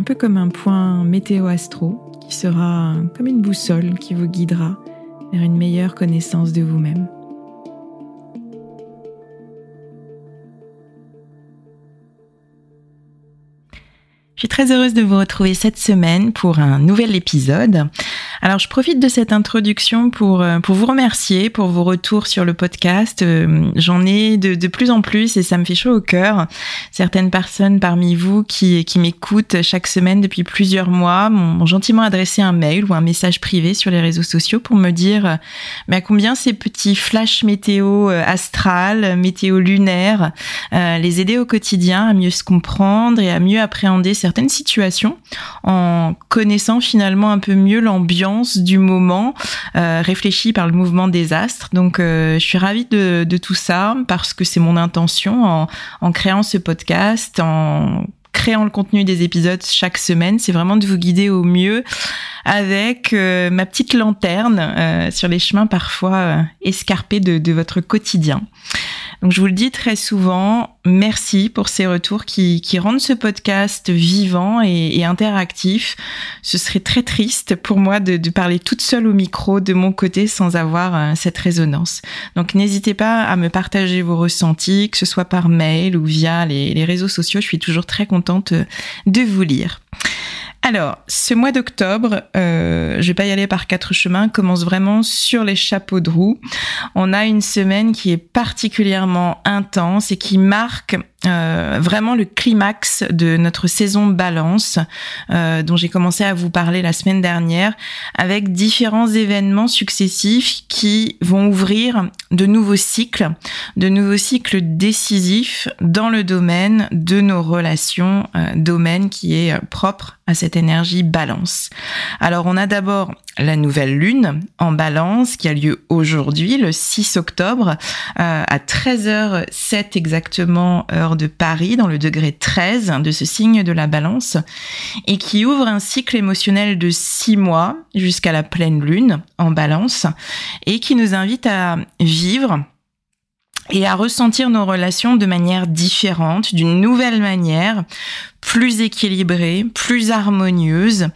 un peu comme un point météo-astro qui sera comme une boussole qui vous guidera vers une meilleure connaissance de vous-même. Je suis très heureuse de vous retrouver cette semaine pour un nouvel épisode. Alors, je profite de cette introduction pour, euh, pour vous remercier pour vos retours sur le podcast. Euh, j'en ai de, plus en plus et ça me fait chaud au cœur. Certaines personnes parmi vous qui, m'écoutent chaque semaine depuis plusieurs mois m'ont gentiment adressé un mail ou un message privé sur les réseaux sociaux pour me dire à combien ces petits flashs météo euh, astral, météo lunaire, les aider au quotidien à mieux se comprendre et à mieux appréhender certaines situations en connaissant finalement un peu mieux l'ambiance du moment, euh, réfléchi par le mouvement des astres. Donc, euh, je suis ravie de, tout ça parce que c'est mon intention en, créant ce podcast, en créant le contenu des épisodes chaque semaine, c'est vraiment de vous guider au mieux avec euh, ma petite lanterne sur les chemins parfois escarpés de, votre quotidien. Donc je vous le dis très souvent, merci pour ces retours qui, rendent ce podcast vivant et, interactif. Ce serait très triste pour moi de, parler toute seule au micro de mon côté sans avoir euh, cette résonance. Donc n'hésitez pas à me partager vos ressentis, que ce soit par mail ou via les, les réseaux sociaux. Je suis toujours très contente de vous lire. Alors, ce mois d'octobre, euh, je vais pas y aller par quatre chemins, commence vraiment sur les chapeaux de roue. On a une semaine qui est particulièrement intense et qui marque euh, vraiment le climax de notre saison balance euh, dont j'ai commencé à vous parler la semaine dernière avec différents événements successifs qui vont ouvrir de nouveaux cycles, de nouveaux cycles décisifs dans le domaine de nos relations, euh, domaine qui est propre à cette énergie balance. Alors on a d'abord la nouvelle lune en balance qui a lieu aujourd'hui le 6 octobre à 13h07 exactement heure de Paris, dans le degré 13 de ce signe de la balance, et qui ouvre un cycle émotionnel de six mois jusqu'à la pleine lune en balance, et qui nous invite à vivre et à ressentir nos relations de manière différente, d'une nouvelle manière, plus équilibrée, plus harmonieuse,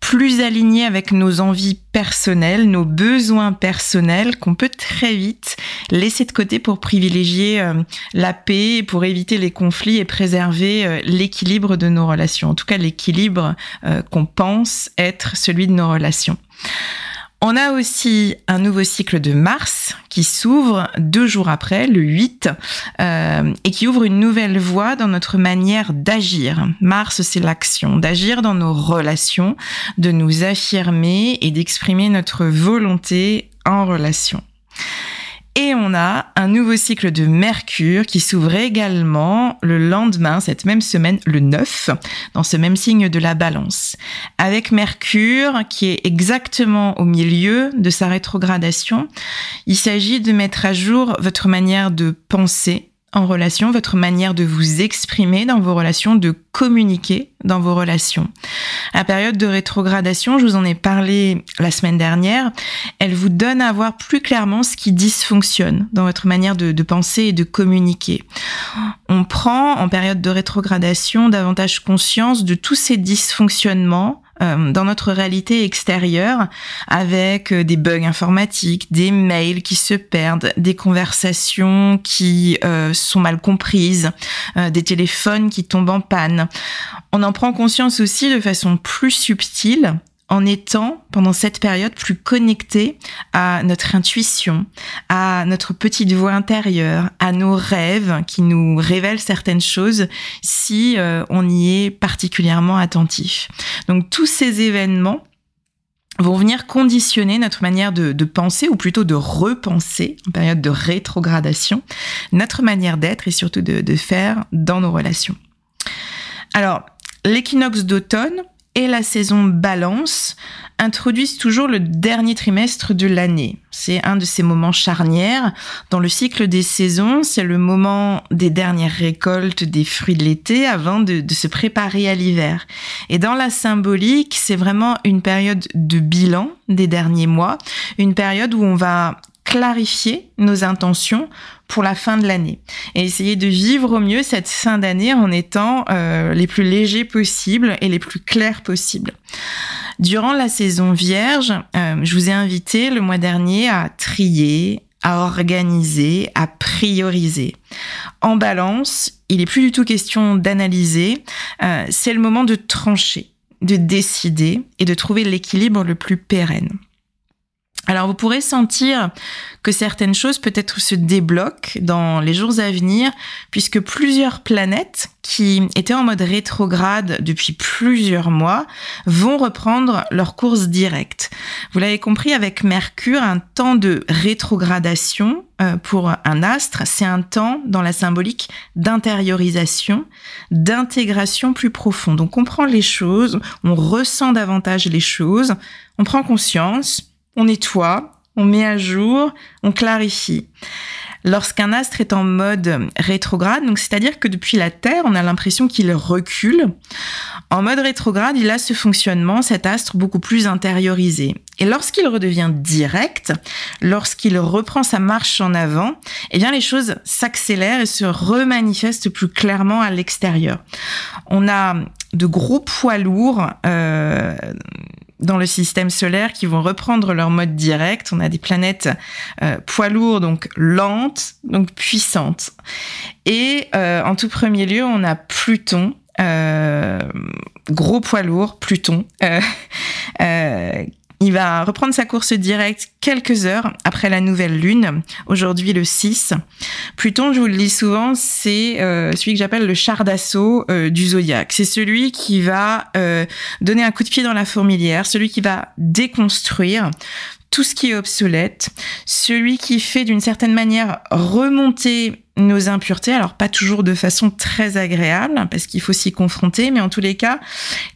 plus alignée avec nos envies personnelles, nos besoins personnels qu'on peut très vite laisser de côté pour privilégier euh, la paix, pour éviter les conflits et préserver euh, l'équilibre de nos relations. En tout cas, l'équilibre euh, qu'on pense être celui de nos relations. On a aussi un nouveau cycle de Mars qui s'ouvre deux jours après, le 8, euh, et qui ouvre une nouvelle voie dans notre manière d'agir. Mars, c'est l'action, d'agir dans nos relations, de nous affirmer et d'exprimer notre volonté en relation. Et on a un nouveau cycle de Mercure qui s'ouvre également le lendemain, cette même semaine, le 9, dans ce même signe de la balance. Avec Mercure qui est exactement au milieu de sa rétrogradation, il s'agit de mettre à jour votre manière de penser, en relation, votre manière de vous exprimer dans vos relations, de communiquer dans vos relations. La période de rétrogradation, je vous en ai parlé la semaine dernière, elle vous donne à voir plus clairement ce qui dysfonctionne dans votre manière de, de penser et de communiquer. On prend en période de rétrogradation davantage conscience de tous ces dysfonctionnements euh, dans notre réalité extérieure avec euh, des bugs informatiques, des mails qui se perdent, des conversations qui euh, sont mal comprises, des téléphones qui tombent en panne. On en prend conscience aussi de façon plus subtile en étant pendant cette période plus connecté à notre intuition, à notre petite voix intérieure, à nos rêves qui nous révèlent certaines choses si euh, on y est particulièrement attentif. Donc tous ces événements vont venir conditionner notre manière de, penser, ou plutôt de repenser, en période de rétrogradation, notre manière d'être et surtout de, de faire dans nos relations. Alors, l'équinoxe d'automne, et la saison balance introduisent toujours le dernier trimestre de l'année. C'est un de ces moments charnières. Dans le cycle des saisons, c'est le moment des dernières récoltes des fruits de l'été avant de, de se préparer à l'hiver. Et dans la symbolique, c'est vraiment une période de bilan des derniers mois, une période où on va clarifier nos intentions pour la fin de l'année et essayer de vivre au mieux cette fin d'année en étant euh, les plus légers possibles et les plus clairs possibles. Durant la saison vierge, euh, je vous ai invité le mois dernier à trier, à organiser, à prioriser. En balance, il n'est plus du tout question d'analyser, euh, c'est le moment de trancher, de décider et de trouver l'équilibre le plus pérenne. Alors vous pourrez sentir que certaines choses peut-être se débloquent dans les jours à venir, puisque plusieurs planètes qui étaient en mode rétrograde depuis plusieurs mois vont reprendre leur course directe. Vous l'avez compris, avec Mercure, un temps de rétrogradation euh, pour un astre, c'est un temps dans la symbolique d'intériorisation, d'intégration plus profonde. On comprend les choses, on ressent davantage les choses, on prend conscience, on nettoie, on met à jour, on clarifie. Lorsqu'un astre est en mode rétrograde, donc c'est-à-dire que depuis la Terre, on a l'impression qu'il recule. En mode rétrograde, il a ce fonctionnement, cet astre beaucoup plus intériorisé. Et lorsqu'il redevient direct, lorsqu'il reprend sa marche en avant, eh bien les choses s'accélèrent et se remanifestent plus clairement à l'extérieur. On a de gros poids lourds euh, dans le système solaire qui vont reprendre leur mode direct. On a des planètes euh, poids lourds, donc lentes, donc puissantes. Et euh, en tout premier lieu, on a Pluton, euh, gros poids lourd, Pluton, il va reprendre sa course directe quelques heures après la nouvelle lune, aujourd'hui le 6. Pluton, je vous le dis souvent, c'est euh, celui que j'appelle le char d'assaut euh, du zodiaque. C'est celui qui va euh, donner un coup de pied dans la fourmilière, celui qui va déconstruire tout ce qui est obsolète, celui qui fait d'une certaine manière remonter nos impuretés, alors pas toujours de façon très agréable, parce qu'il faut s'y confronter, mais en tous les cas,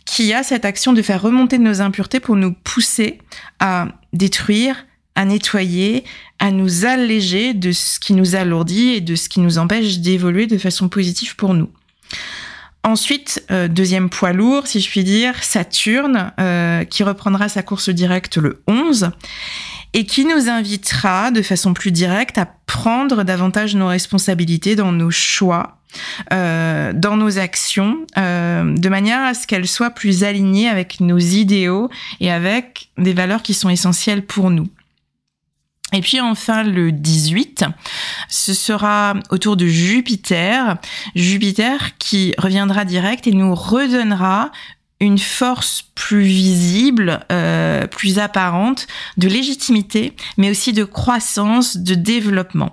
qui a cette action de faire remonter nos impuretés pour nous pousser à détruire, à nettoyer, à nous alléger de ce qui nous alourdit et de ce qui nous empêche d'évoluer de façon positive pour nous. Ensuite, euh, deuxième poids lourd, si je puis dire, Saturne, euh, qui reprendra sa course directe le 11 et qui nous invitera de façon plus directe à prendre davantage nos responsabilités dans nos choix, euh, dans nos actions, de manière à ce qu'elles soient plus alignées avec nos idéaux et avec des valeurs qui sont essentielles pour nous. Et puis enfin le 18, ce sera autour de Jupiter, Jupiter qui reviendra direct et nous redonnera une force plus visible, euh, plus apparente, de légitimité, mais aussi de croissance, de développement.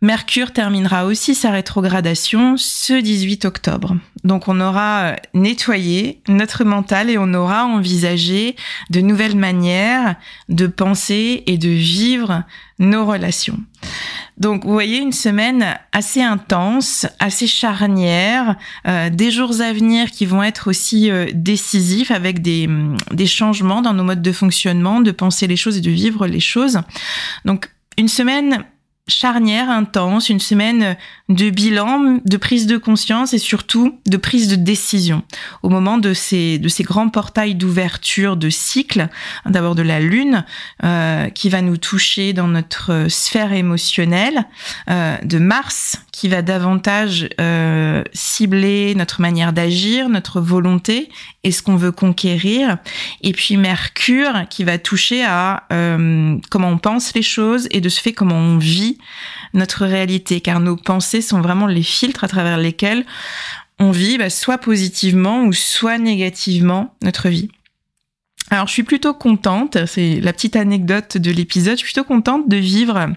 Mercure terminera aussi sa rétrogradation ce 18 octobre. Donc on aura euh, nettoyé notre mental et on aura envisagé de nouvelles manières de penser et de vivre nos relations. Donc vous voyez une semaine assez intense, assez charnière, euh, des jours à venir qui vont être aussi euh, décisifs avec des, des changements dans nos modes de fonctionnement, de penser les choses et de vivre les choses. Donc une semaine charnière, intense, une semaine de bilan, de prise de conscience et surtout de prise de décision. Au moment de ces, de ces grands portails d'ouverture de cycle, d'abord de la Lune, euh, qui va nous toucher dans notre sphère émotionnelle, euh, de Mars, qui va davantage euh, cibler notre manière d'agir, notre volonté ce qu'on veut conquérir, et puis Mercure, qui va toucher à comment on pense les choses et de ce fait comment on vit notre réalité, car nos pensées sont vraiment les filtres à travers lesquels on vit bah, soit positivement ou soit négativement notre vie. Alors je suis plutôt contente, c'est la petite anecdote de l'épisode, je suis plutôt contente de vivre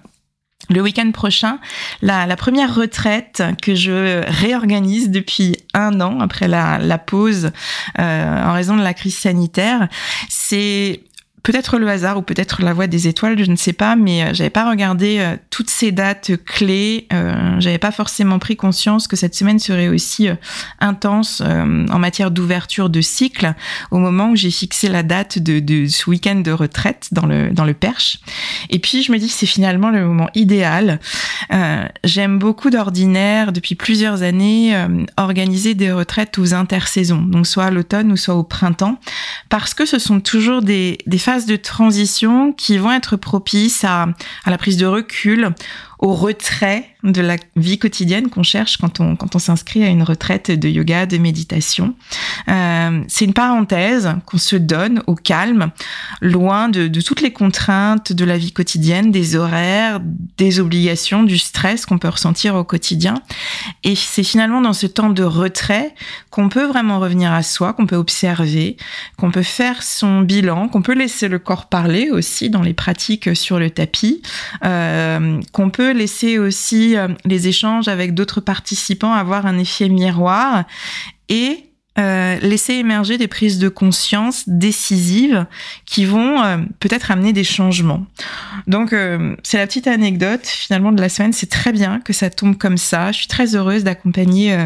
le week-end prochain, la, première retraite que je réorganise depuis un an après la, pause euh, en raison de la crise sanitaire, c'est peut-être le hasard ou peut-être la voie des étoiles, je ne sais pas, mais euh, j'avais pas regardé euh, toutes ces dates clés. Euh, j'avais pas forcément pris conscience que cette semaine serait aussi intense en matière d'ouverture de cycle au moment où j'ai fixé la date de, ce week-end de retraite dans le dans le Perche. Et puis je me dis que c'est finalement le moment idéal. J'aime beaucoup d'ordinaire depuis plusieurs années organiser des retraites aux intersaisons, donc soit à l'automne ou soit au printemps, parce que ce sont toujours des des de transition qui vont être propices à, à la prise de recul, au retrait de la vie quotidienne qu'on cherche quand on, quand on s'inscrit à une retraite de yoga, de méditation. Euh, c'est une parenthèse qu'on se donne au calme, loin de, de, toutes les contraintes de la vie quotidienne, des horaires, des obligations, du stress qu'on peut ressentir au quotidien. Et c'est finalement dans ce temps de retrait qu'on peut vraiment revenir à soi, qu'on peut observer, qu'on peut faire son bilan, qu'on peut laisser le corps parler aussi dans les pratiques sur le tapis, euh, qu'on peut laisser aussi euh, les échanges avec d'autres participants avoir un effet miroir et euh, laisser émerger des prises de conscience décisives qui vont euh, peut-être amener des changements. Donc c'est la petite anecdote finalement de la semaine. C'est très bien que ça tombe comme ça. Je suis très heureuse d'accompagner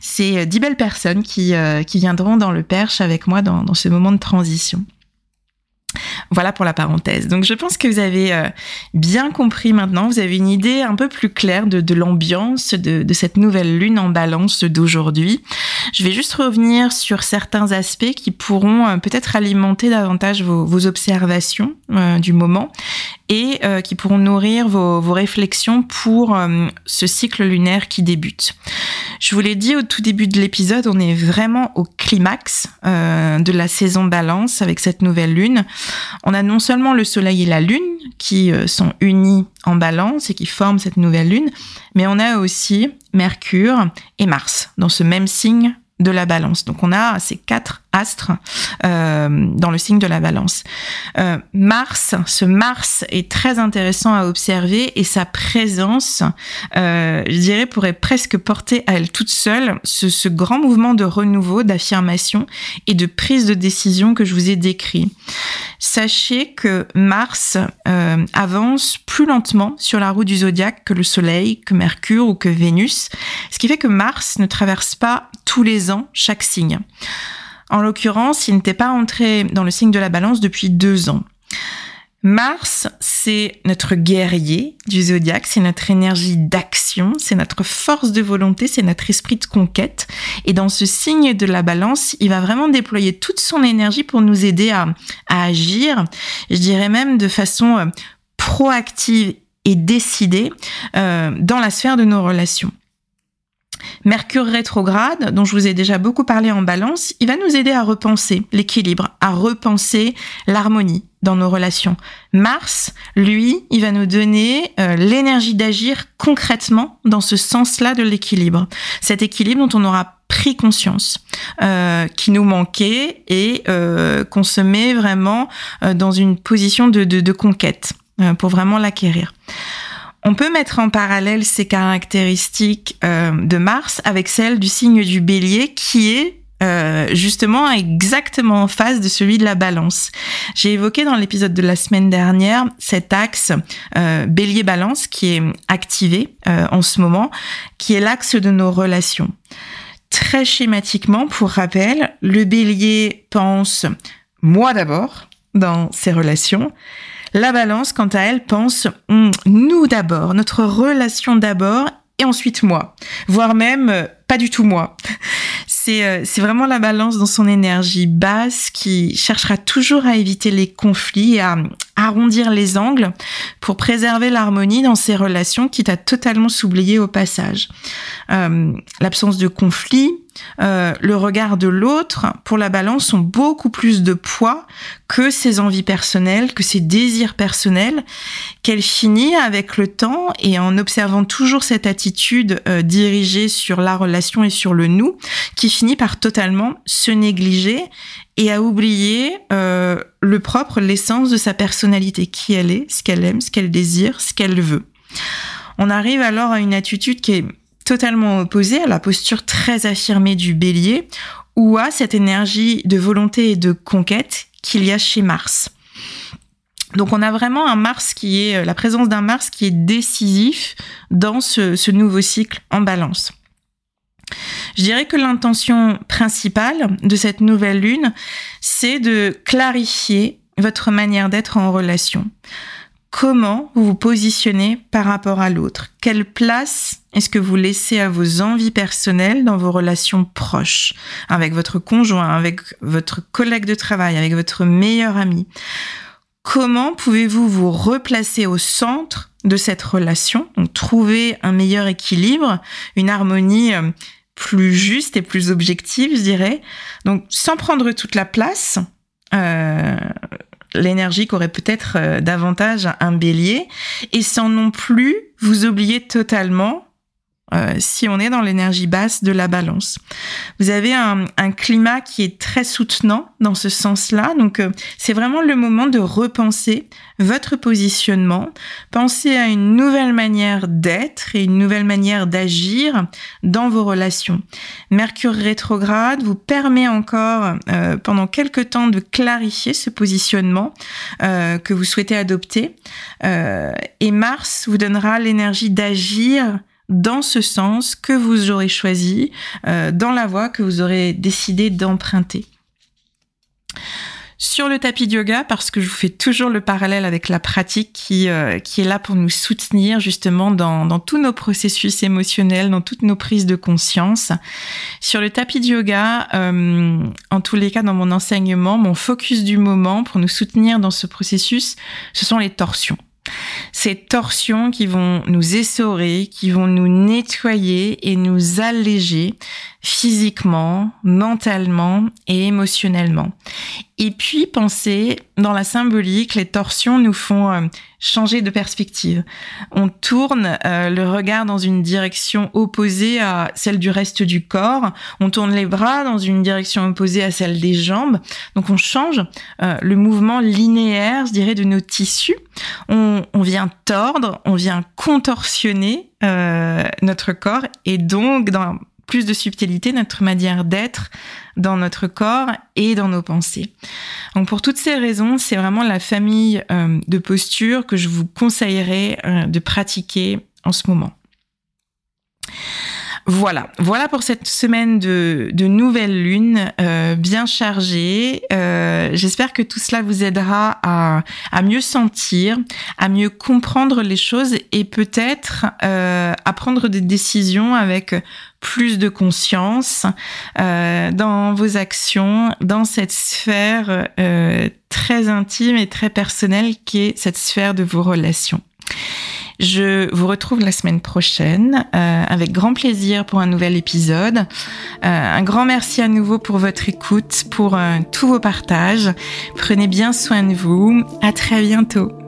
ces dix belles personnes qui, viendront dans le Perche avec moi dans ce moment de transition. Voilà pour la parenthèse. Donc je pense que vous avez euh, bien compris maintenant, vous avez une idée un peu plus claire de, l'ambiance de, cette nouvelle lune en balance d'aujourd'hui. Je vais juste revenir sur certains aspects qui pourront euh, peut-être alimenter davantage vos, observations euh, du moment et qui pourront nourrir vos, vos réflexions pour ce cycle lunaire qui débute. Je vous l'ai dit au tout début de l'épisode, on est vraiment au climax de la saison balance avec cette nouvelle lune. On a non seulement le Soleil et la Lune qui euh, sont unis en balance et qui forment cette nouvelle Lune, mais on a aussi Mercure et Mars dans ce même signe de la balance. Donc on a ces quatre astre euh, dans le signe de la balance. Euh, Mars, ce Mars est très intéressant à observer et sa présence, euh, je dirais, pourrait presque porter à elle toute seule ce, ce grand mouvement de renouveau, d'affirmation et de prise de décision que je vous ai décrit. Sachez que Mars avance plus lentement sur la roue du zodiaque que le Soleil, que Mercure ou que Vénus, ce qui fait que Mars ne traverse pas tous les ans chaque signe. En l'occurrence, il n'était pas entré dans le signe de la balance depuis deux ans. Mars, c'est notre guerrier du zodiaque, c'est notre énergie d'action, c'est notre force de volonté, c'est notre esprit de conquête. Et dans ce signe de la balance, il va vraiment déployer toute son énergie pour nous aider à, agir, je dirais même de façon euh, proactive et décidée euh, dans la sphère de nos relations. Mercure rétrograde, dont je vous ai déjà beaucoup parlé en balance, il va nous aider à repenser l'équilibre, à repenser l'harmonie dans nos relations. Mars, lui, il va nous donner euh, l'énergie d'agir concrètement dans ce sens-là de l'équilibre. Cet équilibre dont on aura pris conscience, euh, qui nous manquait et euh, qu'on se met vraiment dans une position de conquête pour vraiment l'acquérir. On peut mettre en parallèle ces caractéristiques euh, de Mars avec celles du signe du bélier qui est euh, justement exactement en face de celui de la balance. J'ai évoqué dans l'épisode de la semaine dernière cet axe euh, bélier-balance qui est activé en ce moment, qui est l'axe de nos relations. Très schématiquement, pour rappel, le bélier pense moi d'abord dans ses relations la balance, quant à elle, pense hum, nous d'abord, notre relation d'abord, et ensuite moi, voire même euh, pas du tout moi. Euh, c'est vraiment la balance dans son énergie basse qui cherchera toujours à éviter les conflits et à arrondir les angles pour préserver l'harmonie dans ses relations, quitte à totalement s'oublier au passage. Euh, l'absence de conflit, euh, le regard de l'autre, pour la balance, ont beaucoup plus de poids que ses envies personnelles, que ses désirs personnels, qu'elle finit avec le temps et en observant toujours cette attitude euh, dirigée sur la relation et sur le nous, qui finit par totalement se négliger et à oublier euh, le propre, l'essence de sa personnalité, qui elle est, ce qu'elle aime, ce qu'elle désire, ce qu'elle veut. On arrive alors à une attitude qui est totalement opposée à la posture très affirmée du bélier ou à cette énergie de volonté et de conquête qu'il y a chez Mars. Donc on a vraiment un Mars qui est la présence d'un Mars qui est décisif dans ce, ce nouveau cycle en balance. Je dirais que l'intention principale de cette nouvelle lune, c'est de clarifier votre manière d'être en relation. Comment vous vous positionnez par rapport à l'autre? Quelle place est-ce que vous laissez à vos envies personnelles dans vos relations proches, avec votre conjoint, avec votre collègue de travail, avec votre meilleur ami Comment pouvez-vous vous replacer au centre de cette relation, donc trouver un meilleur équilibre, une harmonie euh, plus juste et plus objective, je dirais? Donc, sans prendre toute la place, euh, l'énergie qu'aurait peut-être euh, davantage un bélier, et sans non plus vous oublier totalement euh, si on est dans l'énergie basse de la balance. Vous avez un, climat qui est très soutenant dans ce sens-là, donc euh, c'est vraiment le moment de repenser votre positionnement, penser à une nouvelle manière d'être et une nouvelle manière d'agir dans vos relations. Mercure rétrograde vous permet encore euh, pendant quelques temps de clarifier ce positionnement que vous souhaitez adopter, et Mars vous donnera l'énergie d'agir dans ce sens que vous aurez choisi, euh, dans la voie que vous aurez décidé d'emprunter. Sur le tapis de yoga, parce que je vous fais toujours le parallèle avec la pratique qui, euh, qui est là pour nous soutenir justement dans, dans tous nos processus émotionnels, dans toutes nos prises de conscience. Sur le tapis de yoga, euh, en tous les cas dans mon enseignement, mon focus du moment pour nous soutenir dans ce processus, ce sont les torsions ces torsions qui vont nous essorer, qui vont nous nettoyer et nous alléger physiquement, mentalement et émotionnellement. Et puis penser dans la symbolique, les torsions nous font euh, changer de perspective. On tourne euh, le regard dans une direction opposée à celle du reste du corps. On tourne les bras dans une direction opposée à celle des jambes. Donc on change euh, le mouvement linéaire, je dirais, de nos tissus. On, on vient tordre, on vient contorsionner notre corps et donc dans plus de subtilité notre manière d'être dans notre corps et dans nos pensées. Donc pour toutes ces raisons, c'est vraiment la famille euh, de postures que je vous conseillerais euh, de pratiquer en ce moment. Voilà, voilà pour cette semaine de, de nouvelle lune euh, bien chargée. J'espère que tout cela vous aidera à, à, mieux sentir, à mieux comprendre les choses et peut-être à prendre des décisions avec plus de conscience euh, dans vos actions, dans cette sphère euh, très intime et très personnelle qui est cette sphère de vos relations. Je vous retrouve la semaine prochaine euh, avec grand plaisir pour un nouvel épisode. Un grand merci à nouveau pour votre écoute, pour tous vos partages. Prenez bien soin de vous. À très bientôt.